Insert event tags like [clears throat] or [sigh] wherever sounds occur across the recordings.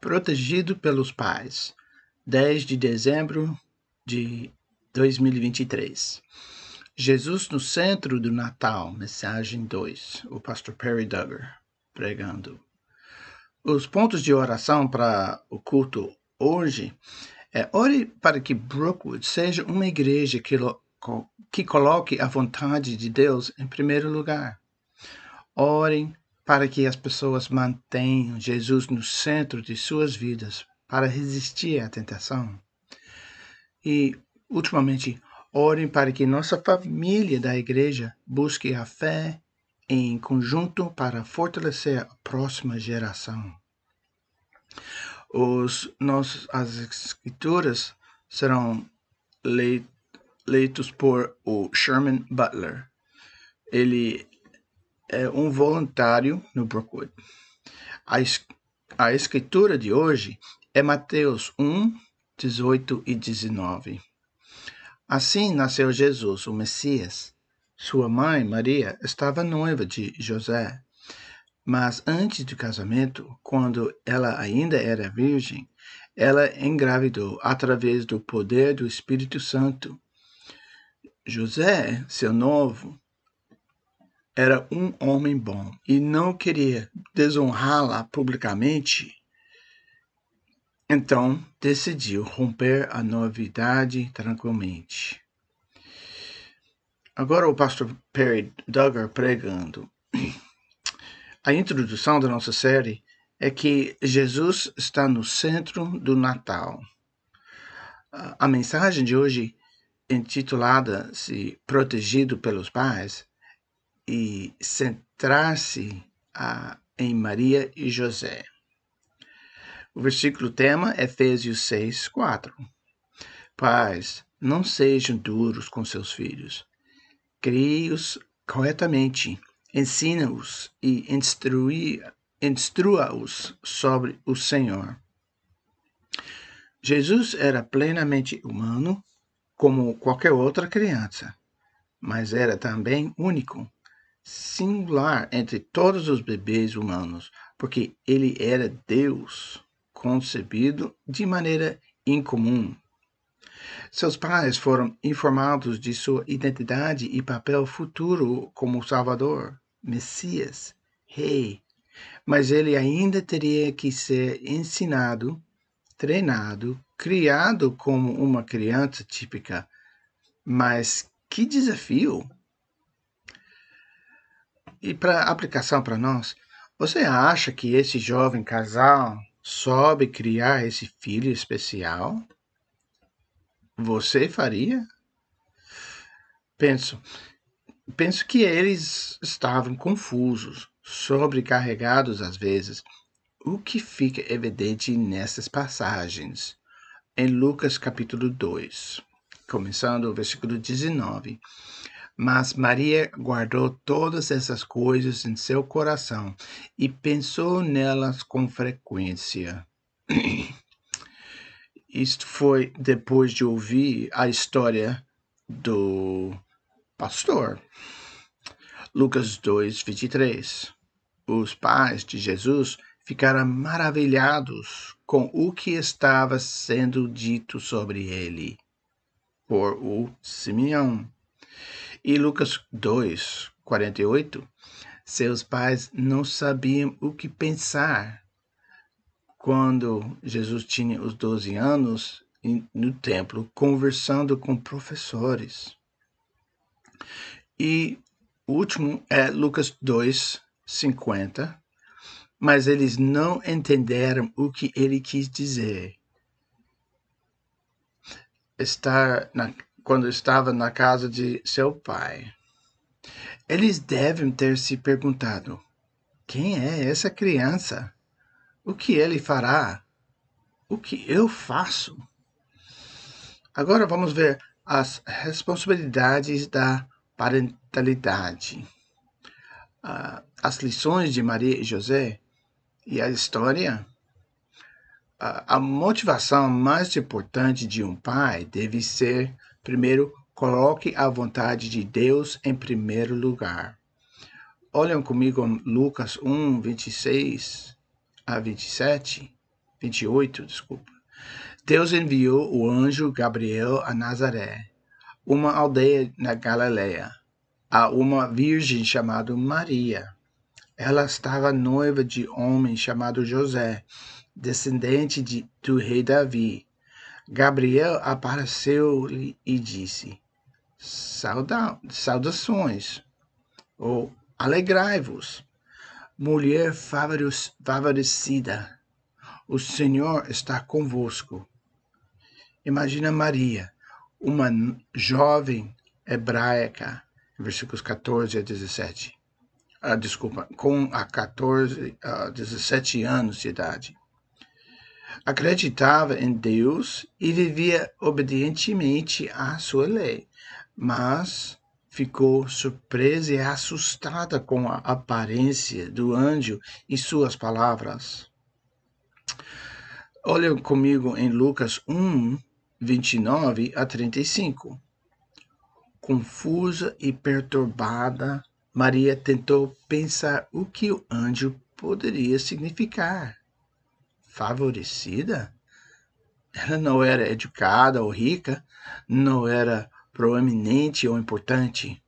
Protegido pelos Pais, 10 de dezembro de 2023. Jesus no centro do Natal, mensagem 2, o pastor Perry Duggar pregando. Os pontos de oração para o culto hoje é ore para que Brookwood seja uma igreja que, que coloque a vontade de Deus em primeiro lugar. Orem para que as pessoas mantenham Jesus no centro de suas vidas para resistir à tentação. E, ultimamente, orem para que nossa família da igreja busque a fé em conjunto para fortalecer a próxima geração. Os, nos, as escrituras serão leitos por o Sherman Butler. Ele é um voluntário no Brookwood. A, a escritura de hoje é Mateus 1, 18 e 19. Assim nasceu Jesus, o Messias. Sua mãe, Maria, estava noiva de José. Mas antes do casamento, quando ela ainda era virgem, ela engravidou através do poder do Espírito Santo. José, seu novo, era um homem bom e não queria desonrá-la publicamente, então decidiu romper a novidade tranquilamente. Agora o pastor Perry Duggar pregando. A introdução da nossa série é que Jesus está no centro do Natal. A mensagem de hoje, intitulada-se Protegido pelos Pais, e centrar-se em Maria e José. O versículo tema é Efésios 6, 4. Pais, não sejam duros com seus filhos. Crie-os corretamente, ensina-os e instrua-os sobre o Senhor. Jesus era plenamente humano, como qualquer outra criança, mas era também único singular entre todos os bebês humanos, porque ele era Deus, concebido de maneira incomum. Seus pais foram informados de sua identidade e papel futuro como Salvador, Messias, Rei, mas ele ainda teria que ser ensinado, treinado, criado como uma criança típica. Mas que desafio! E para aplicação para nós, você acha que esse jovem casal soube criar esse filho especial? Você faria? Penso, penso que eles estavam confusos, sobrecarregados às vezes, o que fica evidente nessas passagens. Em Lucas capítulo 2, começando o versículo 19. Mas Maria guardou todas essas coisas em seu coração e pensou nelas com frequência. [clears throat] Isto foi depois de ouvir a história do pastor. Lucas 2, 23. Os pais de Jesus ficaram maravilhados com o que estava sendo dito sobre ele por o Simeão. E Lucas 2, 48, seus pais não sabiam o que pensar quando Jesus tinha os 12 anos no templo conversando com professores. E o último é Lucas 2, 50, mas eles não entenderam o que ele quis dizer. Estar na, quando estava na casa de seu pai. Eles devem ter se perguntado: quem é essa criança? O que ele fará? O que eu faço? Agora vamos ver as responsabilidades da parentalidade. Uh, as lições de Maria e José e a história. Uh, a motivação mais importante de um pai deve ser Primeiro, coloque a vontade de Deus em primeiro lugar. Olhem comigo Lucas 1, 26 a 27. 28, desculpa. Deus enviou o anjo Gabriel a Nazaré, uma aldeia na Galileia, a uma virgem chamada Maria. Ela estava noiva de homem chamado José, descendente de, do rei Davi. Gabriel apareceu-lhe e disse: Sauda, Saudações, ou alegrai-vos, mulher favorecida, o Senhor está convosco. Imagina Maria, uma jovem hebraica, versículos 14 a 17. Ah, desculpa, com a 14 a 17 anos de idade. Acreditava em Deus e vivia obedientemente à sua lei, mas ficou surpresa e assustada com a aparência do anjo e suas palavras. Olha comigo em Lucas 1, 29 a 35. Confusa e perturbada, Maria tentou pensar o que o anjo poderia significar. Favorecida? Ela não era educada ou rica, não era proeminente ou importante.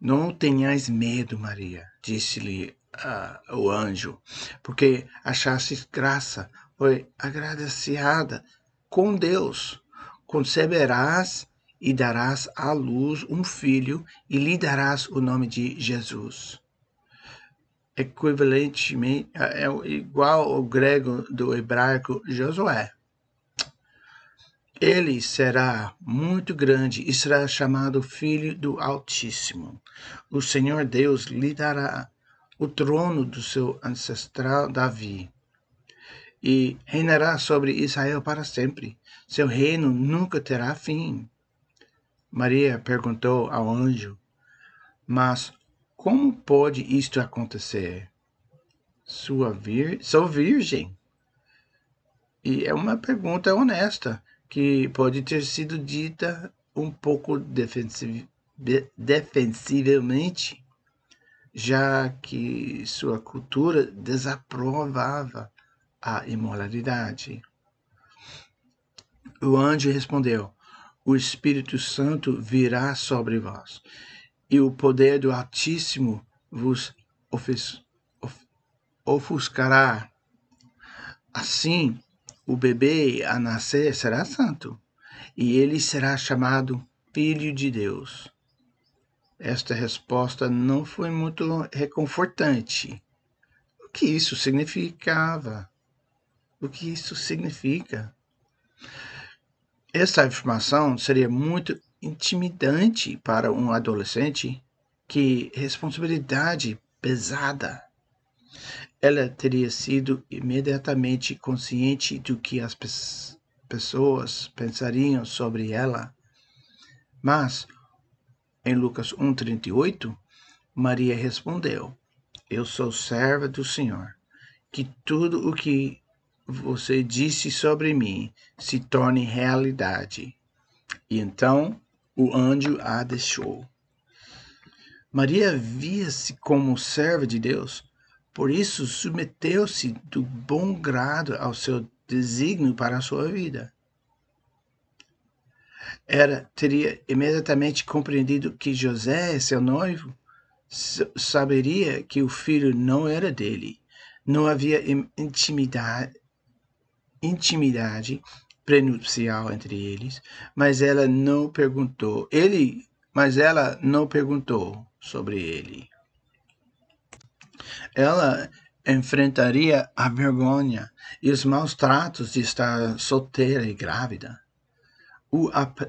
Não tenhais medo, Maria, disse-lhe uh, o anjo, porque achaste graça, foi agradecida com Deus. Conceberás e darás à luz um filho e lhe darás o nome de Jesus. Equivalentemente, é, é igual ao grego do hebraico Josué. Ele será muito grande e será chamado Filho do Altíssimo. O Senhor Deus lhe dará o trono do seu ancestral Davi e reinará sobre Israel para sempre. Seu reino nunca terá fim. Maria perguntou ao anjo: Mas como pode isto acontecer? Sua vir... Sou virgem. E é uma pergunta honesta, que pode ter sido dita um pouco defensiv... defensivamente, já que sua cultura desaprovava a imoralidade. O anjo respondeu: O Espírito Santo virá sobre vós, e o poder do Altíssimo vos ofuscará. Assim, o bebê a nascer será santo, e ele será chamado Filho de Deus. Esta resposta não foi muito reconfortante. O que isso significava? o que isso significa. Essa informação seria muito intimidante para um adolescente. Que responsabilidade pesada! Ela teria sido imediatamente consciente do que as pe pessoas pensariam sobre ela. Mas, em Lucas 1,38, Maria respondeu: Eu sou serva do Senhor, que tudo o que você disse sobre mim se torne realidade. E então o anjo a deixou. Maria via-se como serva de Deus, por isso submeteu-se do bom grado ao seu desígnio para a sua vida. Era teria imediatamente compreendido que José, seu noivo, saberia que o filho não era dele. Não havia intimidade, intimidade prenupcial entre eles, mas ela não perguntou. Ele, mas ela não perguntou sobre ele. Ela enfrentaria a vergonha e os maus tratos de estar solteira e grávida. O ap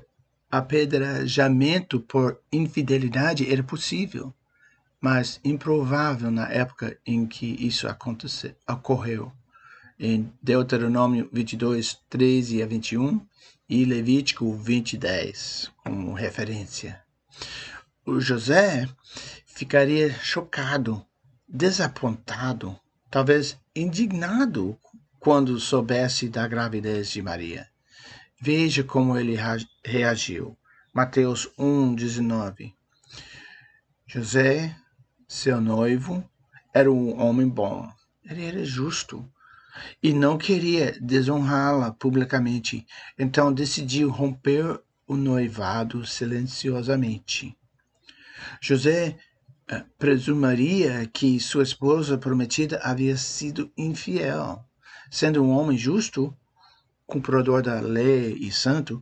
apedrejamento por infidelidade era possível, mas improvável na época em que isso aconteceu, ocorreu em Deuteronômio 22, 13 a 21 e Levítico 20, 10, como referência. O José ficaria chocado, desapontado, talvez indignado quando soubesse da gravidez de Maria. Veja como ele reagiu. Mateus 1, 19. José, seu noivo, era um homem bom. Ele era justo e não queria desonrá-la publicamente, então decidiu romper o noivado silenciosamente. José eh, presumiria que sua esposa prometida havia sido infiel. Sendo um homem justo, cumpridor da lei e santo,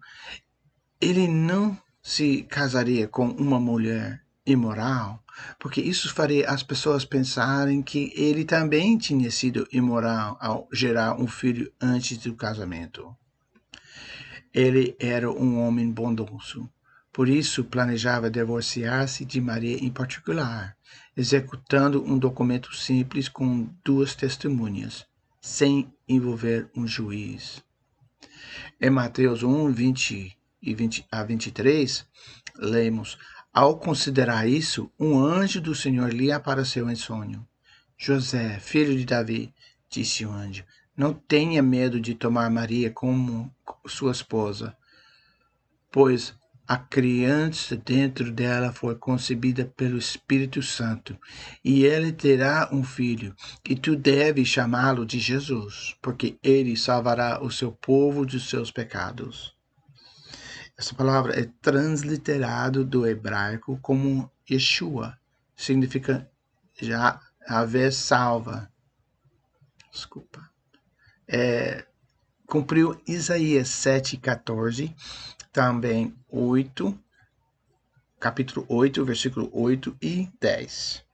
ele não se casaria com uma mulher imoral, porque isso faria as pessoas pensarem que ele também tinha sido imoral ao gerar um filho antes do casamento. Ele era um homem bondoso, por isso planejava divorciar-se de Maria em particular, executando um documento simples com duas testemunhas, sem envolver um juiz. Em Mateus 1, 20 e 20 a 23, lemos: Ao considerar isso, um anjo do Senhor lhe apareceu em sonho. José, filho de Davi, disse o anjo, não tenha medo de tomar Maria como sua esposa, pois a criança dentro dela foi concebida pelo Espírito Santo, e ele terá um filho, e tu deves chamá-lo de Jesus, porque ele salvará o seu povo dos seus pecados. Essa palavra é transliterado do hebraico como Yeshua, significa já haver salva. Desculpa. É, cumpriu Isaías 7,14 também 8, capítulo 8, versículo 8 e 10.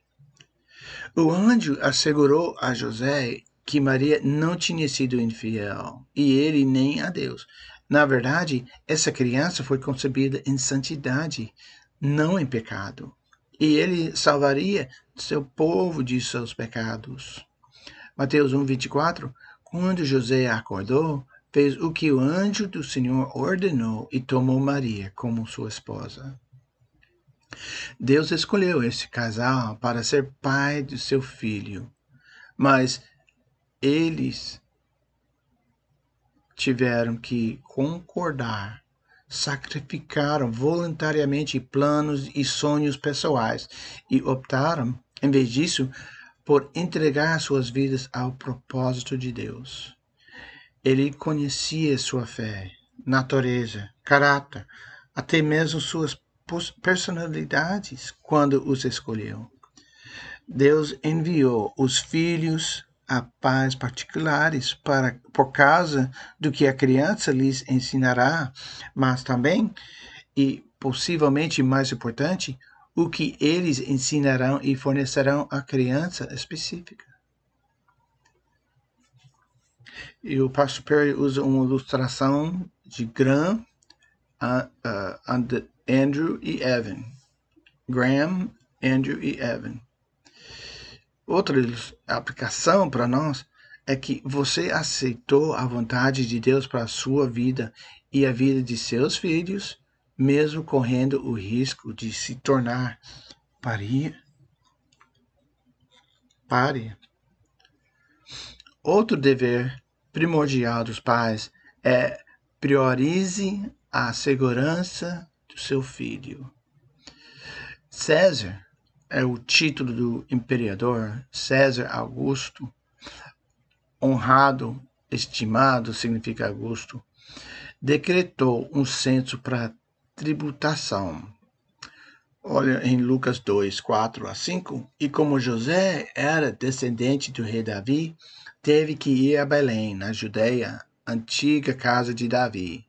O anjo assegurou a José que Maria não tinha sido infiel, e ele nem a Deus. Na verdade, essa criança foi concebida em santidade, não em pecado, e ele salvaria seu povo de seus pecados. Mateus 1, 24. Quando José acordou, fez o que o anjo do Senhor ordenou e tomou Maria como sua esposa. Deus escolheu esse casal para ser pai de seu filho, mas eles tiveram que concordar, sacrificaram voluntariamente planos e sonhos pessoais e optaram, em vez disso, por entregar suas vidas ao propósito de Deus. Ele conhecia sua fé, natureza, caráter, até mesmo suas personalidades quando os escolheu. Deus enviou os filhos a pais particulares para por causa do que a criança lhes ensinará, mas também e possivelmente mais importante, o que eles ensinarão e fornecerão à criança específica. E o pastor Perry usa uma ilustração de Graham, Andrew e Evan. Graham, Andrew e Evan. Outra aplicação para nós é que você aceitou a vontade de Deus para a sua vida e a vida de seus filhos, mesmo correndo o risco de se tornar paria. Pare. Outro dever primordial dos pais é priorize a segurança do seu filho. César é o título do imperador, César Augusto, honrado, estimado significa Augusto, decretou um censo para tributação. Olha em Lucas 2, 4 a 5. E como José era descendente do rei Davi, teve que ir a Belém, na Judéia, antiga casa de Davi.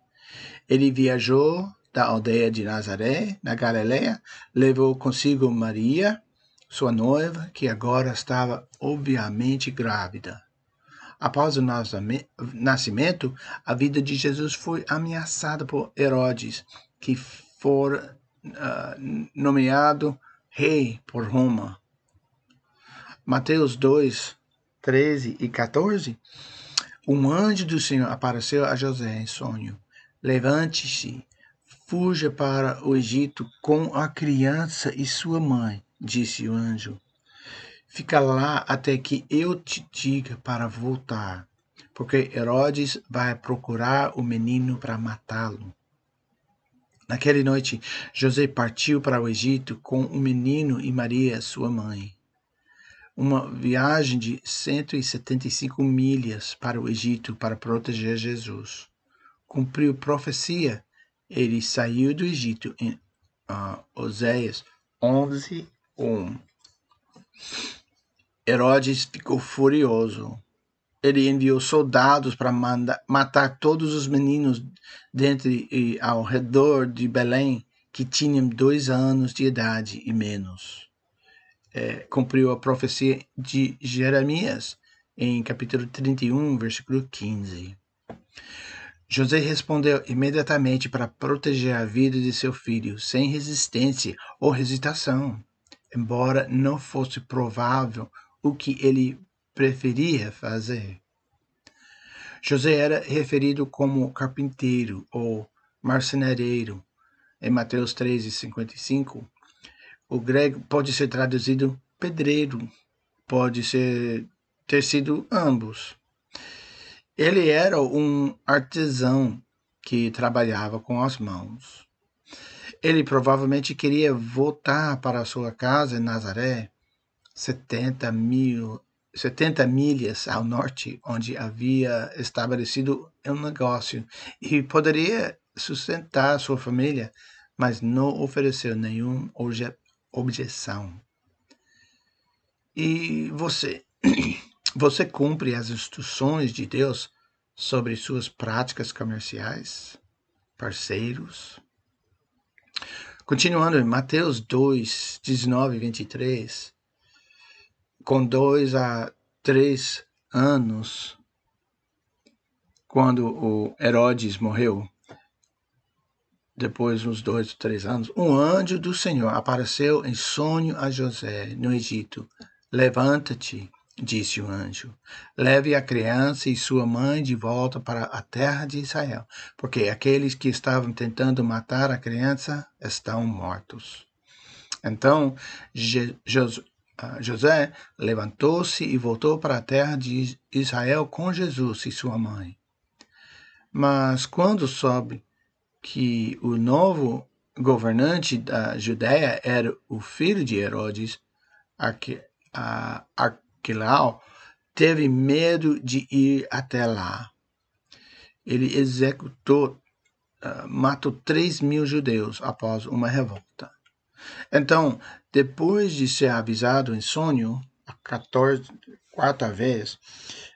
Ele viajou da aldeia de Nazaré, na Galiléia, levou consigo Maria, sua noiva, que agora estava obviamente grávida. Após o nascimento, a vida de Jesus foi ameaçada por Herodes, que fora uh, nomeado rei por Roma. Mateus 2, 13 e 14, um anjo do Senhor apareceu a José em sonho. Levante-se, fuja para o Egito com a criança e sua mãe, disse o anjo. Fica lá até que eu te diga para voltar, porque Herodes vai procurar o menino para matá-lo. Naquela noite, José partiu para o Egito com o menino e Maria, sua mãe. uma viagem de 175 milhas para o Egito para proteger Jesus. Cumpriu profecia. Ele saiu do Egito em uh, Oséias 11, 1. Herodes ficou furioso. Ele enviou soldados para matar todos os meninos dentro e ao redor de Belém que tinham dois anos de idade e menos é, cumpriu a profecia de Jeremias em capítulo 31, versículo 15. José respondeu imediatamente para proteger a vida de seu filho, sem resistência ou hesitação, embora não fosse provável o que ele preferia fazer. José era referido como carpinteiro ou marcenareiro em Mateus 13:55, o grego pode ser traduzido pedreiro, pode ser ter sido ambos. Ele era um artesão que trabalhava com as mãos. Ele provavelmente queria voltar para sua casa em Nazaré, 70 mil 70 milhas ao norte, onde havia estabelecido um negócio e poderia sustentar sua família, mas não ofereceu nenhum objeção. E você, [clears throat] você cumpre as instruções de Deus sobre suas práticas comerciais, parceiros? Continuando em Mateus 2, 19 e 23, com dois a três anos, quando o Herodes morreu, depois de uns dois ou três anos, um anjo do Senhor apareceu em sonho a José no Egito. Levanta-te, disse o anjo, leve a criança e sua mãe de volta para a terra de Israel, porque aqueles que estavam tentando matar a criança estão mortos. Então ah, José levantou-se e voltou para a terra de Israel com Jesus e sua mãe. Mas quando soube que o novo governante da Judéia era o filho de Herodes, Arquelau, teve medo de ir até lá. Ele executou, uh, matou 3 mil judeus após uma revolta. Então, depois de ser avisado em sonho, a 14, quarta vez,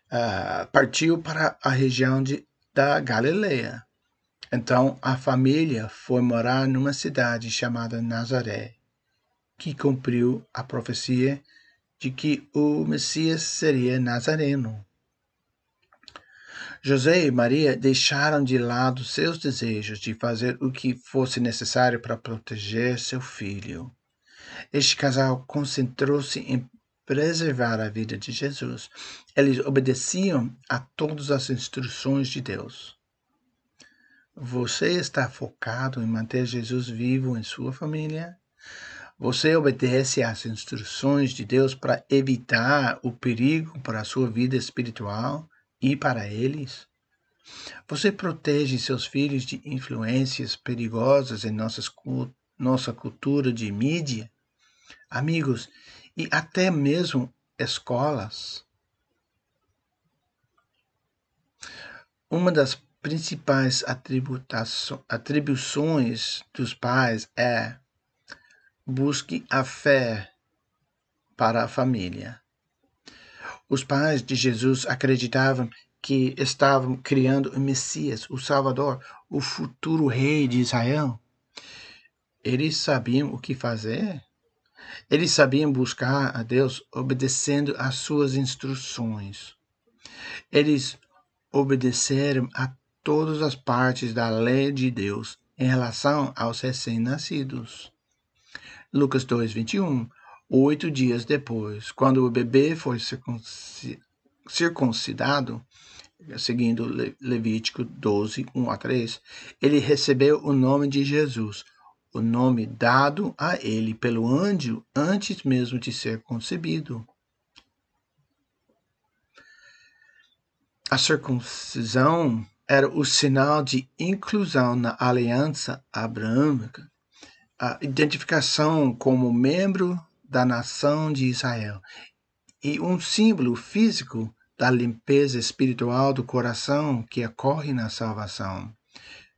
uh, partiu para a região de, da Galileia então a família foi morar numa cidade chamada Nazaré, que cumpriu a profecia de que o Messias seria nazareno. José e Maria deixaram de lado seus desejos de fazer o que fosse necessário para proteger seu filho. Este casal concentrou-se em preservar a vida de Jesus. Eles obedeciam a todas as instruções de Deus. Você está focado em manter Jesus vivo em sua família? Você obedece às instruções de Deus para evitar o perigo para a sua vida espiritual e para eles? Você protege seus filhos de influências perigosas em nossas, nossa cultura de mídia, amigos e até mesmo escolas? Uma das principais atribuições dos pais é busque a fé para a família. Os pais de Jesus acreditavam que estavam criando o Messias, o Salvador, o futuro rei de Israel. Eles sabiam o que fazer. Eles sabiam buscar a Deus obedecendo às suas instruções. Eles obedeceram a todas as partes da lei de Deus em relação aos recém-nascidos. Lucas 2, 21. Oito dias depois, quando o bebê foi circuncidado, seguindo Levítico 12, 1 a 3, ele recebeu o nome de Jesus, o nome dado a ele pelo anjo antes mesmo de ser concebido. A circuncisão era o sinal de inclusão na aliança abraâmica, a identificação como membro da nação de Israel e um símbolo físico da limpeza espiritual do coração que ocorre na salvação,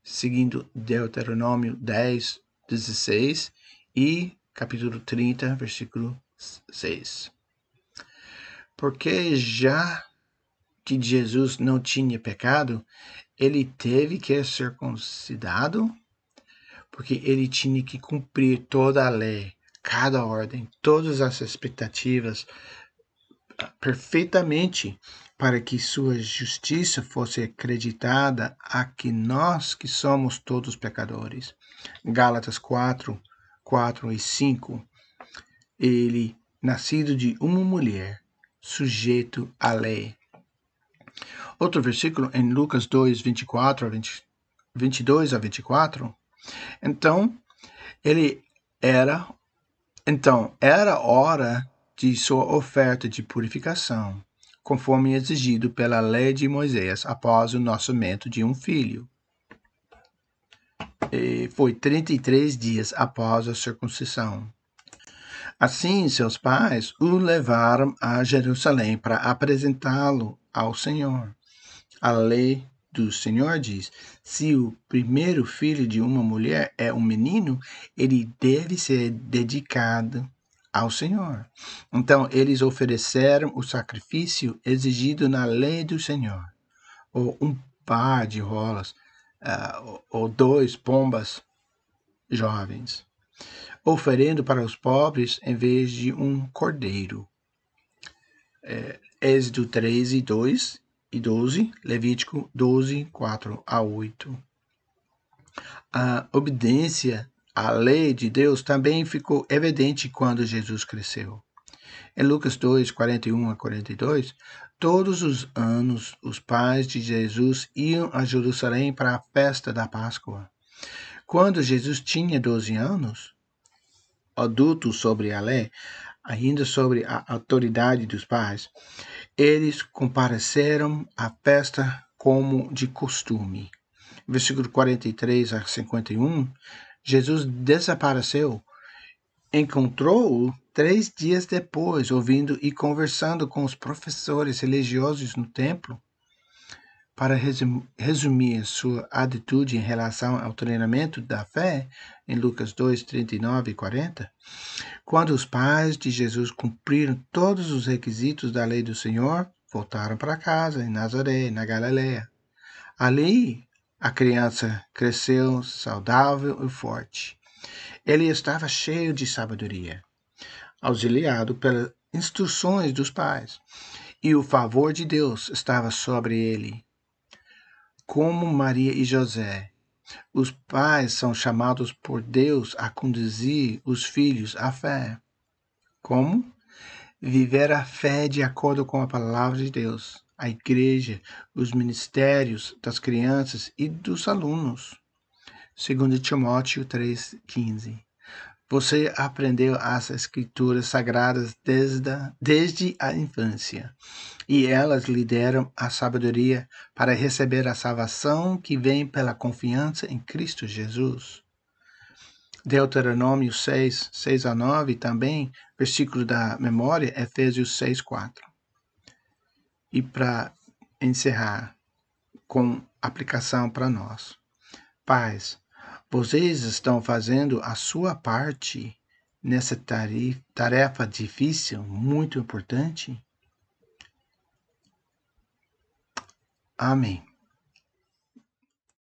seguindo Deuteronômio 10, 16 e capítulo 30, versículo 6. Porque já que Jesus não tinha pecado, ele teve que ser circuncidado, porque ele tinha que cumprir toda a lei, cada ordem, todas as expectativas perfeitamente para que sua justiça fosse acreditada a que nós que somos todos pecadores. Gálatas 4, 4 e 5. Ele, nascido de uma mulher, sujeito à lei. Outro versículo em Lucas 2, 24 a 20, 22 a 24. Então, ele era então era hora de sua oferta de purificação, conforme exigido pela lei de Moisés após o nascimento de um filho. E foi 33 dias após a circuncisão. Assim, seus pais o levaram a Jerusalém para apresentá-lo ao Senhor. A lei do Senhor diz: se o primeiro filho de uma mulher é um menino, ele deve ser dedicado ao Senhor. Então, eles ofereceram o sacrifício exigido na lei do Senhor, ou um par de rolas, uh, ou dois pombas jovens, oferendo para os pobres em vez de um cordeiro. É, Êxodo 13, 2 e 12, Levítico 12, 4 a 8. A obediência a lei de Deus também ficou evidente quando Jesus cresceu. Em Lucas 2, 41 a 42, todos os anos os pais de Jesus iam a Jerusalém para a festa da Páscoa. Quando Jesus tinha 12 anos, adulto sobre a lei, ainda sobre a autoridade dos pais, eles compareceram à festa como de costume. Versículo 43 a 51 Jesus desapareceu. Encontrou-o três dias depois, ouvindo e conversando com os professores religiosos no templo. Para resumir sua atitude em relação ao treinamento da fé, em Lucas 2, 39 e 40, quando os pais de Jesus cumpriram todos os requisitos da lei do Senhor, voltaram para casa, em Nazaré, na Galiléia. Ali, a criança cresceu saudável e forte. Ele estava cheio de sabedoria, auxiliado pelas instruções dos pais, e o favor de Deus estava sobre ele. Como Maria e José, os pais são chamados por Deus a conduzir os filhos à fé. Como? Viver a fé de acordo com a palavra de Deus a igreja, os ministérios das crianças e dos alunos. Segundo Timóteo 3,15. Você aprendeu as escrituras sagradas desde a, desde a infância, e elas lhe deram a sabedoria para receber a salvação que vem pela confiança em Cristo Jesus. Deuteronômio 6, 6 a 9, também, versículo da memória, Efésios 6, 4. E para encerrar com aplicação para nós. Pais, vocês estão fazendo a sua parte nessa tarefa difícil, muito importante? Amém.